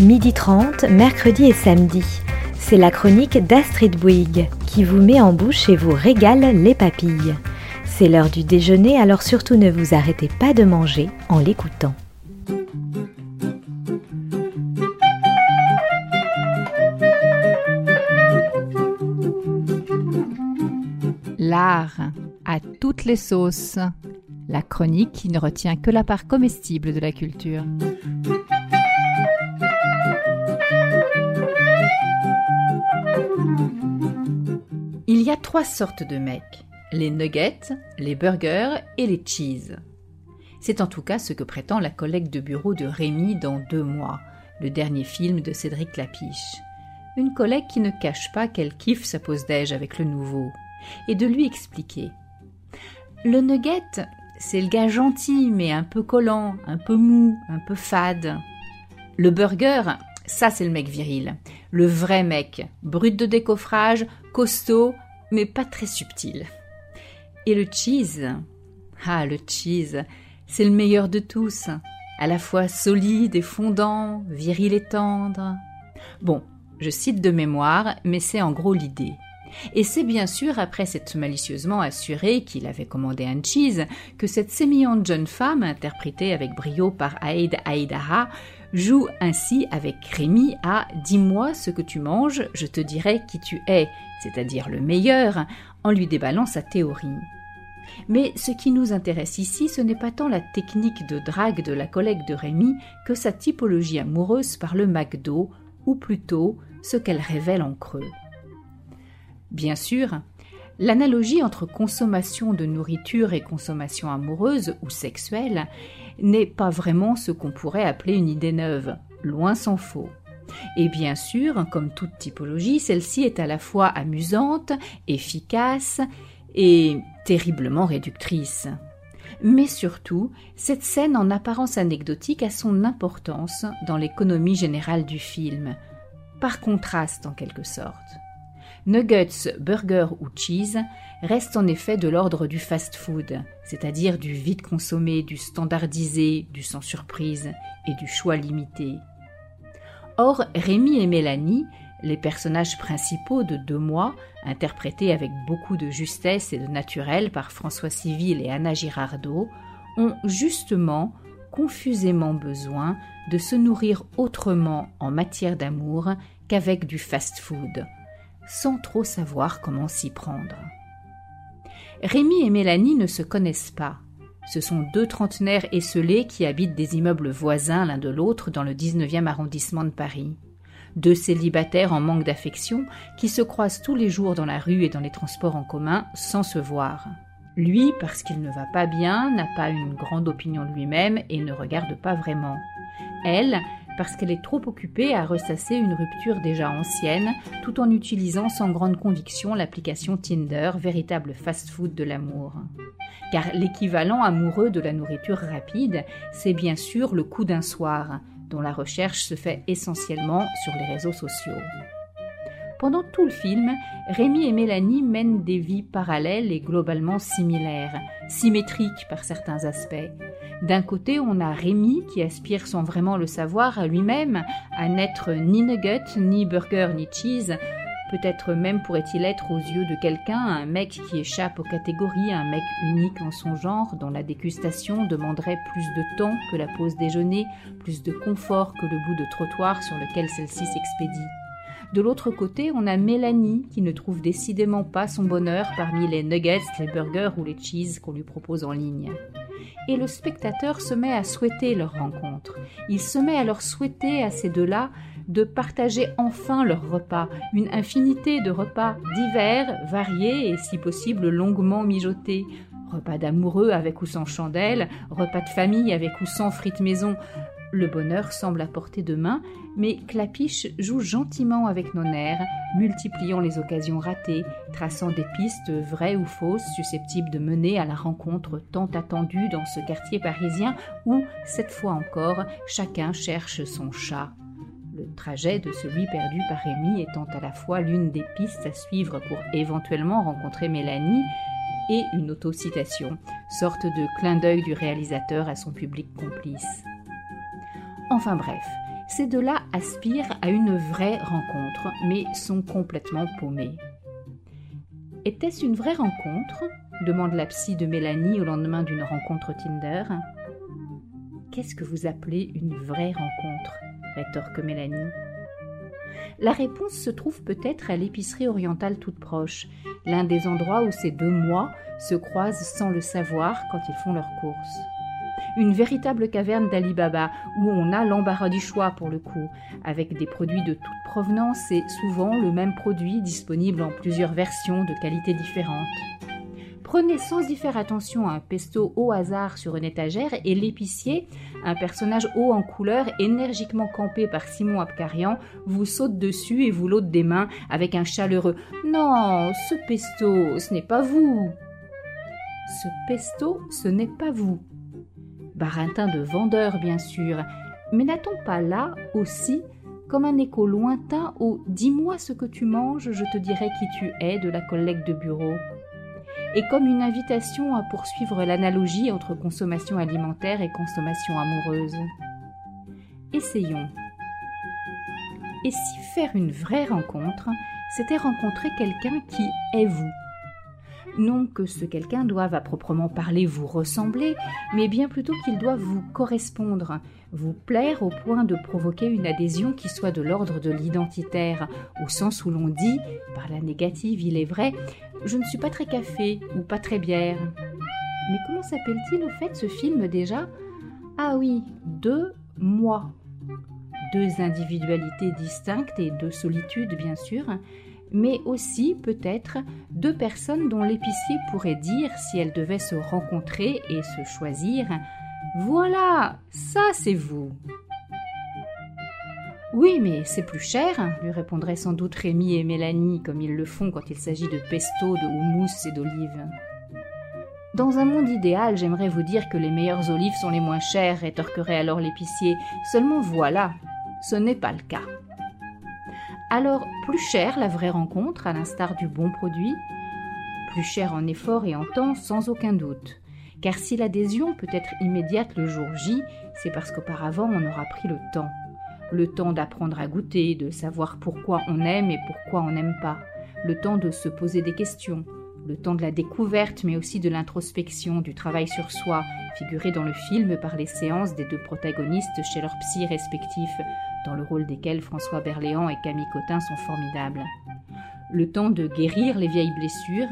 Midi 30, mercredi et samedi. C'est la chronique d'Astrid Bouygues qui vous met en bouche et vous régale les papilles. C'est l'heure du déjeuner, alors surtout ne vous arrêtez pas de manger en l'écoutant. L'art à toutes les sauces. La chronique qui ne retient que la part comestible de la culture. Trois sortes de mecs les nuggets, les burgers et les cheese. C'est en tout cas ce que prétend la collègue de bureau de Rémi dans Deux mois, le dernier film de Cédric Lapiche. Une collègue qui ne cache pas qu'elle kiffe sa pause déj avec le nouveau, et de lui expliquer. Le nugget, c'est le gars gentil mais un peu collant, un peu mou, un peu fade. Le burger, ça c'est le mec viril, le vrai mec, brut de décoffrage, costaud, mais pas très subtil. Et le cheese, ah le cheese, c'est le meilleur de tous, à la fois solide et fondant, viril et tendre. Bon, je cite de mémoire, mais c'est en gros l'idée. Et c'est bien sûr après s'être malicieusement assuré qu'il avait commandé un cheese que cette sémillante jeune femme, interprétée avec brio par Aïd Aïdara, joue ainsi avec Rémi à Dis-moi ce que tu manges, je te dirai qui tu es, c'est-à-dire le meilleur, en lui déballant sa théorie. Mais ce qui nous intéresse ici, ce n'est pas tant la technique de drague de la collègue de Rémi que sa typologie amoureuse par le McDo, ou plutôt ce qu'elle révèle en creux. Bien sûr, l'analogie entre consommation de nourriture et consommation amoureuse ou sexuelle n'est pas vraiment ce qu'on pourrait appeler une idée neuve, loin s'en faut. Et bien sûr, comme toute typologie, celle-ci est à la fois amusante, efficace et terriblement réductrice. Mais surtout, cette scène en apparence anecdotique a son importance dans l'économie générale du film, par contraste en quelque sorte. Nuggets, burger ou cheese restent en effet de l'ordre du fast-food, c'est-à-dire du vide consommé, du standardisé, du sans surprise et du choix limité. Or, Rémi et Mélanie, les personnages principaux de Deux mois, interprétés avec beaucoup de justesse et de naturel par François Civil et Anna Girardot, ont justement confusément besoin de se nourrir autrement en matière d'amour qu'avec du fast-food, sans trop savoir comment s'y prendre. Rémi et Mélanie ne se connaissent pas. Ce sont deux trentenaires esselés qui habitent des immeubles voisins l'un de l'autre dans le 19e arrondissement de Paris. Deux célibataires en manque d'affection qui se croisent tous les jours dans la rue et dans les transports en commun sans se voir. Lui, parce qu'il ne va pas bien, n'a pas une grande opinion de lui-même et ne regarde pas vraiment. Elle, parce qu'elle est trop occupée à ressasser une rupture déjà ancienne, tout en utilisant sans grande conviction l'application Tinder, véritable fast-food de l'amour. Car l'équivalent amoureux de la nourriture rapide, c'est bien sûr le coup d'un soir, dont la recherche se fait essentiellement sur les réseaux sociaux. Pendant tout le film, Rémi et Mélanie mènent des vies parallèles et globalement similaires, symétriques par certains aspects. D'un côté, on a Rémi qui aspire sans vraiment le savoir à lui-même à n'être ni nugget, ni burger, ni cheese. Peut-être même pourrait-il être aux yeux de quelqu'un un mec qui échappe aux catégories, un mec unique en son genre, dont la dégustation demanderait plus de temps que la pause déjeuner, plus de confort que le bout de trottoir sur lequel celle-ci s'expédie. De l'autre côté, on a Mélanie qui ne trouve décidément pas son bonheur parmi les nuggets, les burgers ou les cheese qu'on lui propose en ligne et le spectateur se met à souhaiter leur rencontre. Il se met à leur souhaiter à ces deux-là de partager enfin leur repas, une infinité de repas divers, variés et si possible longuement mijotés. Repas d'amoureux avec ou sans chandelle, repas de famille avec ou sans frites maison, le bonheur semble à portée de main, mais Clapiche joue gentiment avec nos nerfs, multipliant les occasions ratées, traçant des pistes vraies ou fausses susceptibles de mener à la rencontre tant attendue dans ce quartier parisien où, cette fois encore, chacun cherche son chat. Le trajet de celui perdu par Rémi étant à la fois l'une des pistes à suivre pour éventuellement rencontrer Mélanie et une autocitation, sorte de clin d'œil du réalisateur à son public complice. Enfin bref, ces deux-là aspirent à une vraie rencontre, mais sont complètement paumés. Était-ce une vraie rencontre? demande la psy de Mélanie au lendemain d'une rencontre Tinder. Qu'est-ce que vous appelez une vraie rencontre? rétorque Mélanie. La réponse se trouve peut-être à l'épicerie orientale toute proche, l'un des endroits où ces deux mois se croisent sans le savoir quand ils font leurs courses une véritable caverne d'Ali Baba, où on a l'embarras du choix pour le coup, avec des produits de toute provenance et souvent le même produit disponible en plusieurs versions de qualité différentes. Prenez sans y faire attention un pesto au hasard sur une étagère et l'épicier, un personnage haut en couleur énergiquement campé par Simon Abkarian, vous saute dessus et vous l'ôte des mains avec un chaleureux Non, ce pesto, ce n'est pas vous. Ce pesto, ce n'est pas vous barintin de vendeur bien sûr, mais n'a-t-on pas là aussi comme un écho lointain au Dis-moi ce que tu manges, je te dirai qui tu es de la collègue de bureau? Et comme une invitation à poursuivre l'analogie entre consommation alimentaire et consommation amoureuse? Essayons. Et si faire une vraie rencontre, c'était rencontrer quelqu'un qui est vous? Non que ce quelqu'un doive à proprement parler vous ressembler, mais bien plutôt qu'il doive vous correspondre, vous plaire au point de provoquer une adhésion qui soit de l'ordre de l'identitaire, au sens où l'on dit, par la négative il est vrai, je ne suis pas très café ou pas très bière. Mais comment s'appelle-t-il au fait ce film déjà? Ah oui, deux moi. Deux individualités distinctes et deux solitudes bien sûr, mais aussi peut-être deux personnes dont l'épicier pourrait dire, si elles devaient se rencontrer et se choisir, Voilà, ça c'est vous. Oui, mais c'est plus cher, lui répondraient sans doute Rémi et Mélanie, comme ils le font quand il s'agit de pesto, de houmous et d'olives. Dans un monde idéal, j'aimerais vous dire que les meilleures olives sont les moins chères, rétorquerait alors l'épicier. Seulement voilà, ce n'est pas le cas. Alors, plus cher la vraie rencontre, à l'instar du bon produit, plus cher en effort et en temps, sans aucun doute. Car si l'adhésion peut être immédiate le jour J, c'est parce qu'auparavant on aura pris le temps. Le temps d'apprendre à goûter, de savoir pourquoi on aime et pourquoi on n'aime pas. Le temps de se poser des questions. Le temps de la découverte, mais aussi de l'introspection, du travail sur soi, figuré dans le film par les séances des deux protagonistes chez leurs psy respectifs, dans le rôle desquels François Berléand et Camille Cotin sont formidables. Le temps de guérir les vieilles blessures,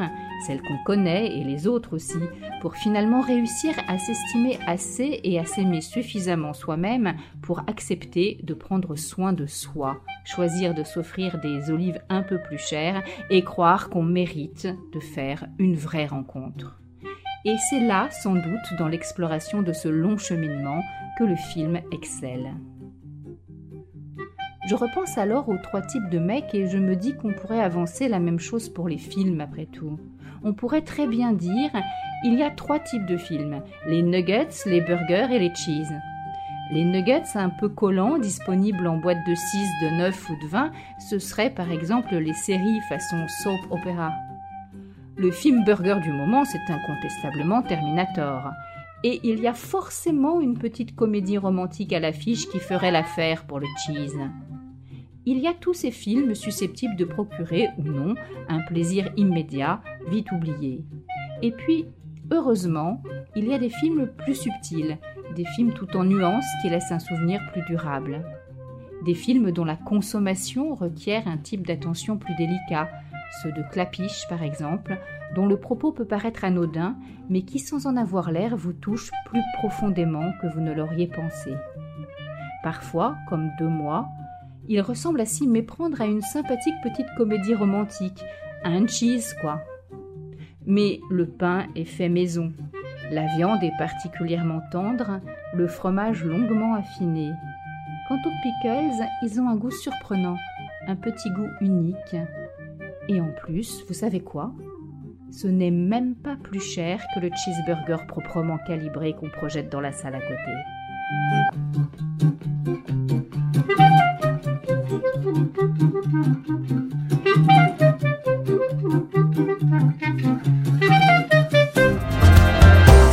celles qu'on connaît et les autres aussi, pour finalement réussir à s'estimer assez et à s'aimer suffisamment soi-même pour accepter de prendre soin de soi, choisir de s'offrir des olives un peu plus chères et croire qu'on mérite de faire une vraie rencontre. Et c'est là, sans doute, dans l'exploration de ce long cheminement, que le film excelle. Je repense alors aux trois types de mecs et je me dis qu'on pourrait avancer la même chose pour les films après tout. On pourrait très bien dire il y a trois types de films les nuggets, les burgers et les cheese. Les nuggets un peu collants, disponibles en boîte de 6, de 9 ou de 20, ce seraient par exemple les séries façon soap opéra. Le film burger du moment, c'est incontestablement Terminator. Et il y a forcément une petite comédie romantique à l'affiche qui ferait l'affaire pour le cheese il y a tous ces films susceptibles de procurer ou non un plaisir immédiat, vite oublié. Et puis, heureusement, il y a des films plus subtils, des films tout en nuances qui laissent un souvenir plus durable. Des films dont la consommation requiert un type d'attention plus délicat, ceux de Clapiche par exemple, dont le propos peut paraître anodin, mais qui sans en avoir l'air vous touche plus profondément que vous ne l'auriez pensé. Parfois, comme deux mois, il ressemble à s'y méprendre à une sympathique petite comédie romantique, un cheese, quoi. Mais le pain est fait maison. La viande est particulièrement tendre, le fromage longuement affiné. Quant aux pickles, ils ont un goût surprenant, un petit goût unique. Et en plus, vous savez quoi? Ce n'est même pas plus cher que le cheeseburger proprement calibré qu'on projette dans la salle à côté.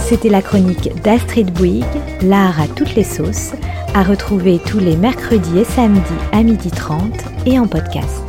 C'était la chronique d'Astrid Bouygues, l'art à toutes les sauces, À retrouver tous les mercredis et samedis à 12h30 et en podcast.